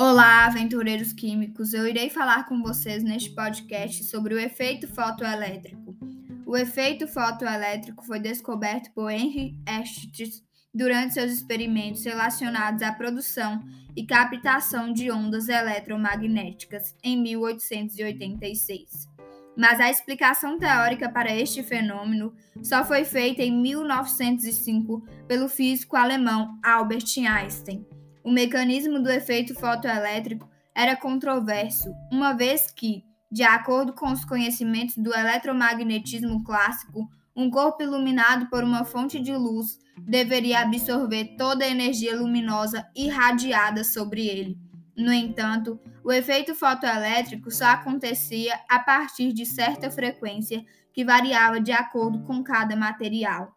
Olá, aventureiros químicos! Eu irei falar com vocês neste podcast sobre o efeito fotoelétrico. O efeito fotoelétrico foi descoberto por Henry Estes durante seus experimentos relacionados à produção e captação de ondas eletromagnéticas em 1886. Mas a explicação teórica para este fenômeno só foi feita em 1905 pelo físico alemão Albert Einstein o mecanismo do efeito fotoelétrico era controverso, uma vez que, de acordo com os conhecimentos do eletromagnetismo clássico, um corpo iluminado por uma fonte de luz deveria absorver toda a energia luminosa irradiada sobre ele. No entanto, o efeito fotoelétrico só acontecia a partir de certa frequência que variava de acordo com cada material.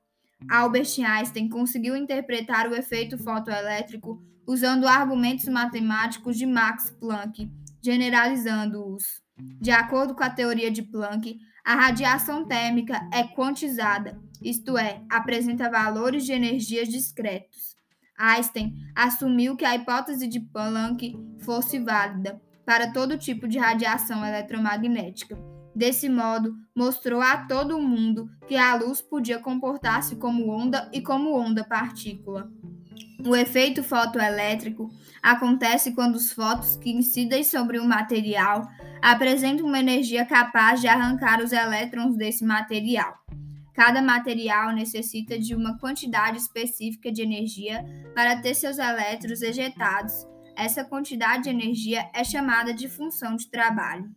Albert Einstein conseguiu interpretar o efeito fotoelétrico usando argumentos matemáticos de Max Planck, generalizando-os. De acordo com a teoria de Planck, a radiação térmica é quantizada, isto é, apresenta valores de energias discretos. Einstein assumiu que a hipótese de Planck fosse válida para todo tipo de radiação eletromagnética. Desse modo, mostrou a todo mundo que a luz podia comportar-se como onda e como onda-partícula. O efeito fotoelétrico acontece quando os fótons que incidem sobre o material apresentam uma energia capaz de arrancar os elétrons desse material. Cada material necessita de uma quantidade específica de energia para ter seus elétrons ejetados. Essa quantidade de energia é chamada de função de trabalho.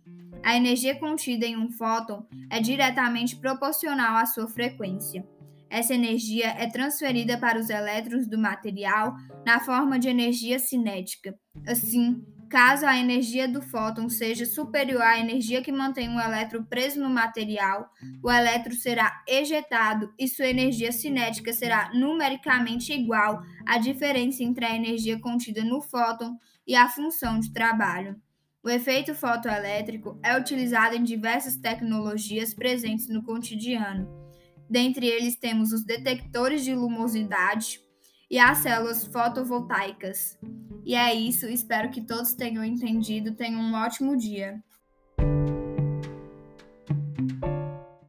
A energia contida em um fóton é diretamente proporcional à sua frequência. Essa energia é transferida para os elétrons do material na forma de energia cinética. Assim, caso a energia do fóton seja superior à energia que mantém um elétron preso no material, o elétron será ejetado e sua energia cinética será numericamente igual à diferença entre a energia contida no fóton e a função de trabalho. O efeito fotoelétrico é utilizado em diversas tecnologias presentes no cotidiano Dentre eles temos os detectores de luminosidade e as células fotovoltaicas. E é isso, espero que todos tenham entendido. Tenham um ótimo dia.